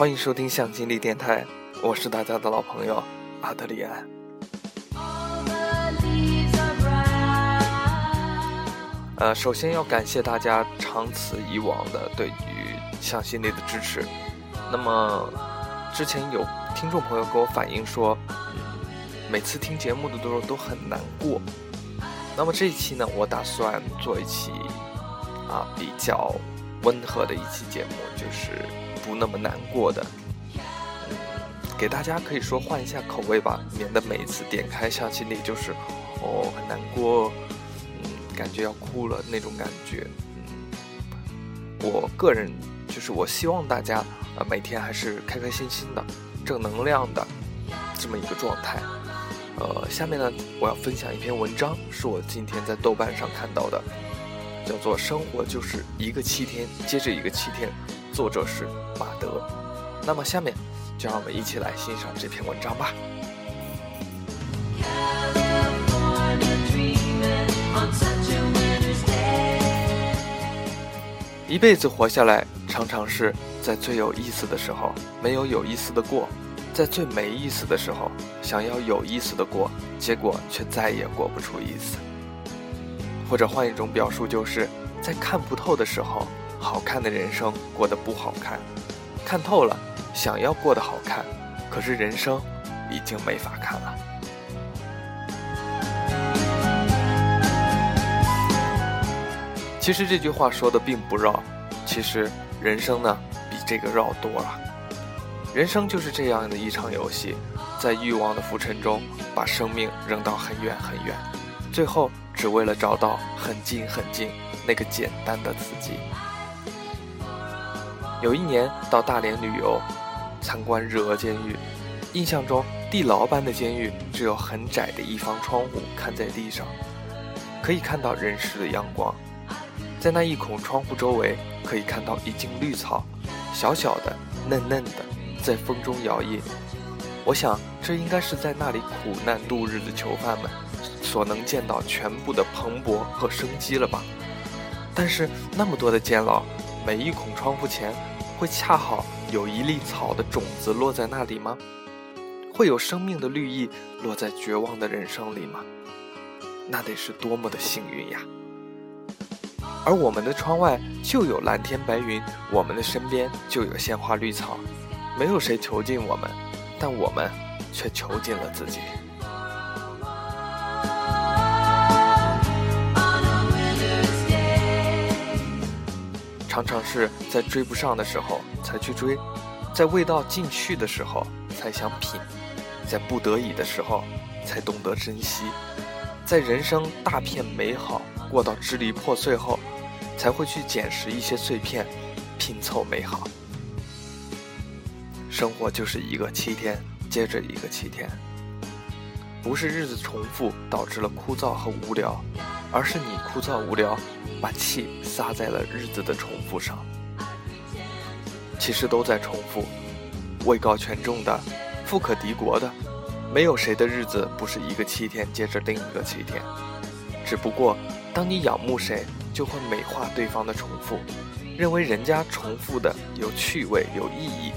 欢迎收听向心力电台，我是大家的老朋友阿德里安。呃，首先要感谢大家长此以往的对于向心力的支持。那么，之前有听众朋友给我反映说，每次听节目的时候都很难过。那么这一期呢，我打算做一期啊比较温和的一期节目，就是不那么难过的，嗯，给大家可以说换一下口味吧，免得每一次点开向心里就是哦很难过。嗯感觉要哭了那种感觉，嗯，我个人就是我希望大家啊每天还是开开心心的、正能量的这么一个状态。呃，下面呢我要分享一篇文章，是我今天在豆瓣上看到的，叫做《生活就是一个七天接着一个七天》，作者是马德。那么下面就让我们一起来欣赏这篇文章吧。一辈子活下来，常常是在最有意思的时候没有有意思的过，在最没意思的时候想要有意思的过，结果却再也过不出意思。或者换一种表述，就是在看不透的时候，好看的人生过得不好看；看透了，想要过得好看，可是人生已经没法看了。其实这句话说的并不绕，其实人生呢比这个绕多了。人生就是这样的一场游戏，在欲望的浮沉中，把生命扔到很远很远，最后只为了找到很近很近那个简单的自己。有一年到大连旅游，参观日俄监狱，印象中地牢般的监狱只有很窄的一方窗户看在地上，可以看到人世的阳光。在那一孔窗户周围，可以看到一茎绿草，小小的、嫩嫩的，在风中摇曳。我想，这应该是在那里苦难度日的囚犯们所能见到全部的蓬勃和生机了吧？但是，那么多的监牢，每一孔窗户前，会恰好有一粒草的种子落在那里吗？会有生命的绿意落在绝望的人生里吗？那得是多么的幸运呀！而我们的窗外就有蓝天白云，我们的身边就有鲜花绿草，没有谁囚禁我们，但我们却囚禁了自己。常常是在追不上的时候才去追，在味道进去的时候才想品，在不得已的时候才懂得珍惜，在人生大片美好过到支离破碎后。才会去捡拾一些碎片，拼凑美好。生活就是一个七天接着一个七天，不是日子重复导致了枯燥和无聊，而是你枯燥无聊，把气撒在了日子的重复上。其实都在重复，位高权重的，富可敌国的，没有谁的日子不是一个七天接着另一个七天。只不过，当你仰慕谁。就会美化对方的重复，认为人家重复的有趣味、有意义。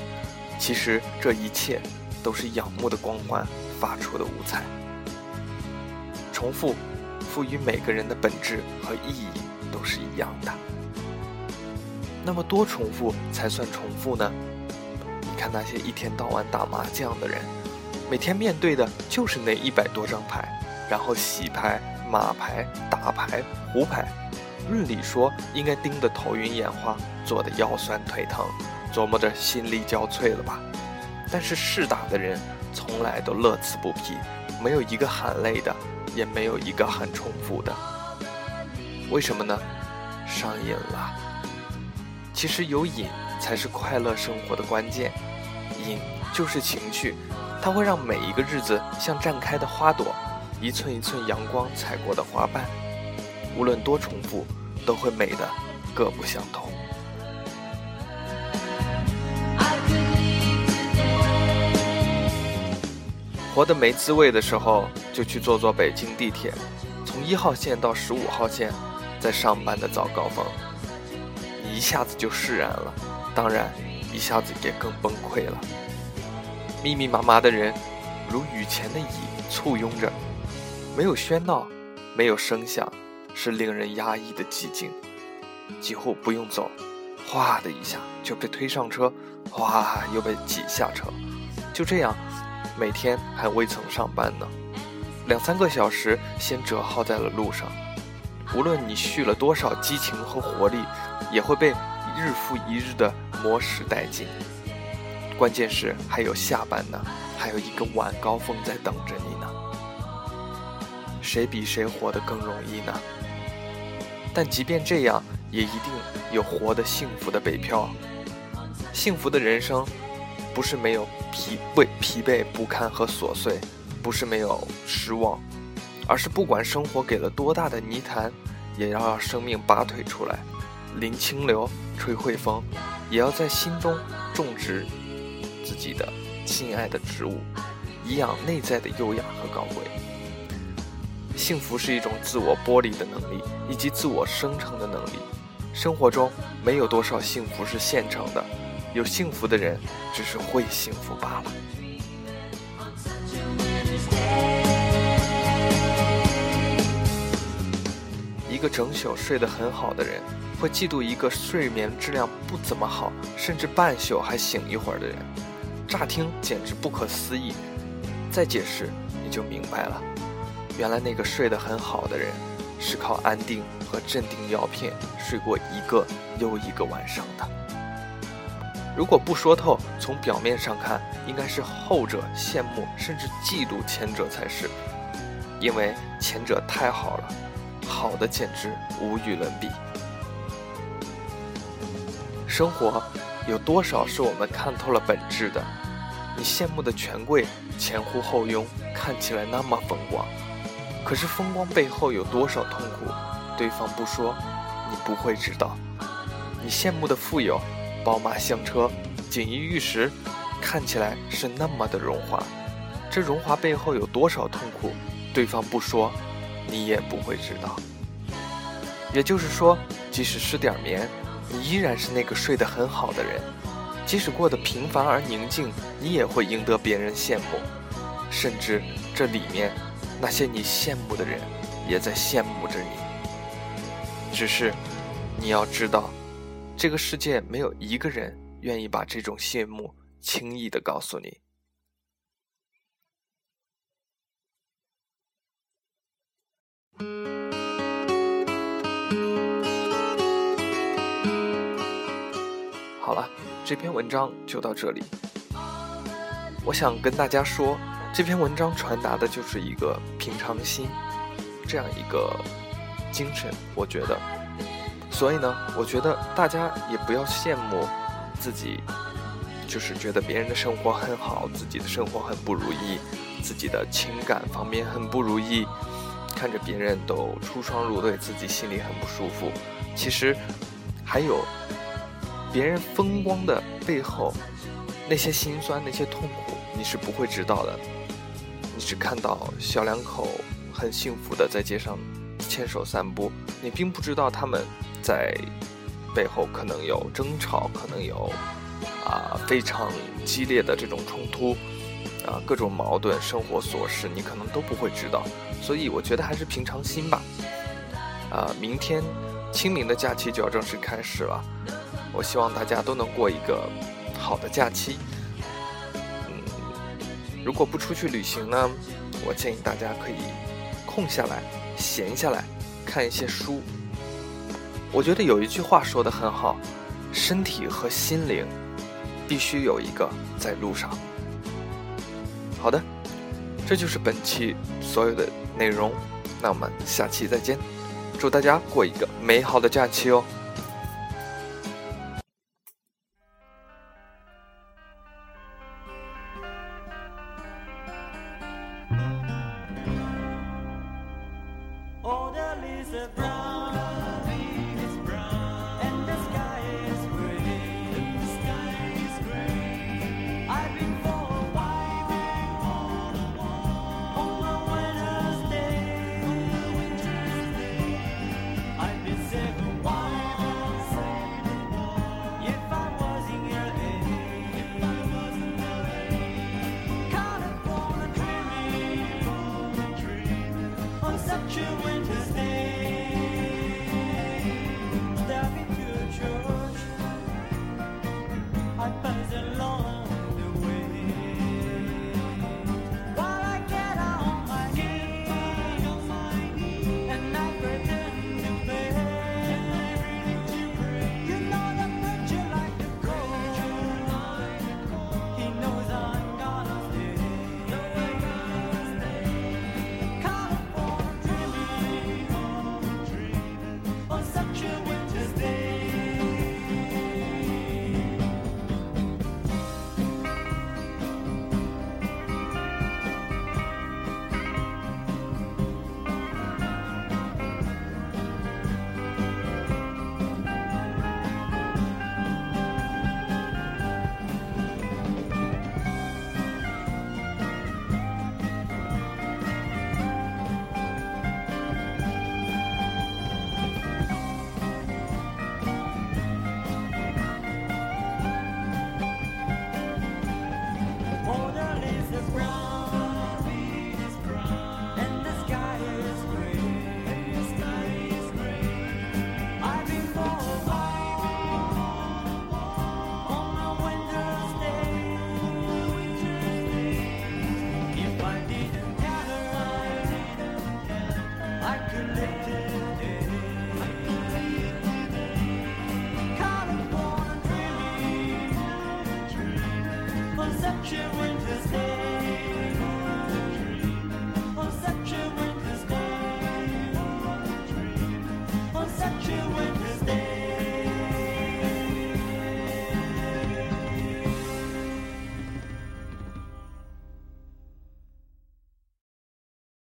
其实这一切都是仰慕的光环发出的五彩。重复赋予每个人的本质和意义都是一样的。那么多重复才算重复呢？你看那些一天到晚打麻将的人，每天面对的就是那一百多张牌，然后洗牌、码牌、打牌、胡牌。论理说应该盯得头晕眼花，坐得腰酸腿疼，琢磨着心力交瘁了吧？但是试打的人从来都乐此不疲，没有一个喊累的，也没有一个很重复的。为什么呢？上瘾了。其实有瘾才是快乐生活的关键，瘾就是情绪，它会让每一个日子像绽开的花朵，一寸一寸阳光踩过的花瓣。无论多重复，都会美的各不相同。活得没滋味的时候，就去坐坐北京地铁，从一号线到十五号线，在上班的早高峰，你一下子就释然了。当然，一下子也更崩溃了。密密麻麻的人，如雨前的蚁，簇拥着，没有喧闹，没有声响，是令人压抑的寂静。几乎不用走，哗的一下就被推上车，哗又被挤下车。就这样，每天还未曾上班呢，两三个小时先折耗在了路上。无论你蓄了多少激情和活力，也会被日复一日的磨蚀殆尽。关键是还有下班呢，还有一个晚高峰在等着你呢。谁比谁活得更容易呢？但即便这样，也一定有活得幸福的北漂。幸福的人生，不是没有疲惫、疲惫不堪和琐碎，不是没有失望，而是不管生活给了多大的泥潭。也要让生命拔腿出来，临清流，吹汇风，也要在心中种植自己的心爱的植物，以养内在的优雅和高贵。幸福是一种自我剥离的能力，以及自我生成的能力。生活中没有多少幸福是现成的，有幸福的人只是会幸福罢了。一个整宿睡得很好的人，会嫉妒一个睡眠质量不怎么好，甚至半宿还醒一会儿的人。乍听简直不可思议，再解释你就明白了。原来那个睡得很好的人，是靠安定和镇定药片睡过一个又一个晚上的。如果不说透，从表面上看，应该是后者羡慕甚至嫉妒前者才是，因为前者太好了。好的简直无与伦比。生活有多少是我们看透了本质的？你羡慕的权贵前呼后拥，看起来那么风光，可是风光背后有多少痛苦？对方不说，你不会知道。你羡慕的富有，宝马香车，锦衣玉食，看起来是那么的荣华，这荣华背后有多少痛苦？对方不说。你也不会知道。也就是说，即使失点眠，你依然是那个睡得很好的人；即使过得平凡而宁静，你也会赢得别人羡慕。甚至这里面，那些你羡慕的人，也在羡慕着你。只是，你要知道，这个世界没有一个人愿意把这种羡慕轻易的告诉你。好了，这篇文章就到这里。我想跟大家说，这篇文章传达的就是一个平常心这样一个精神。我觉得，所以呢，我觉得大家也不要羡慕自己，就是觉得别人的生活很好，自己的生活很不如意，自己的情感方面很不如意。看着别人都出双入对，自己心里很不舒服。其实，还有别人风光的背后，那些心酸、那些痛苦，你是不会知道的。你只看到小两口很幸福的在街上牵手散步，你并不知道他们在背后可能有争吵，可能有啊非常激烈的这种冲突。啊，各种矛盾、生活琐事，你可能都不会知道，所以我觉得还是平常心吧。啊，明天清明的假期就要正式开始了，我希望大家都能过一个好的假期。嗯，如果不出去旅行呢，我建议大家可以空下来、闲下来看一些书。我觉得有一句话说的很好，身体和心灵必须有一个在路上。好的，这就是本期所有的内容，那我们下期再见，祝大家过一个美好的假期哦。such a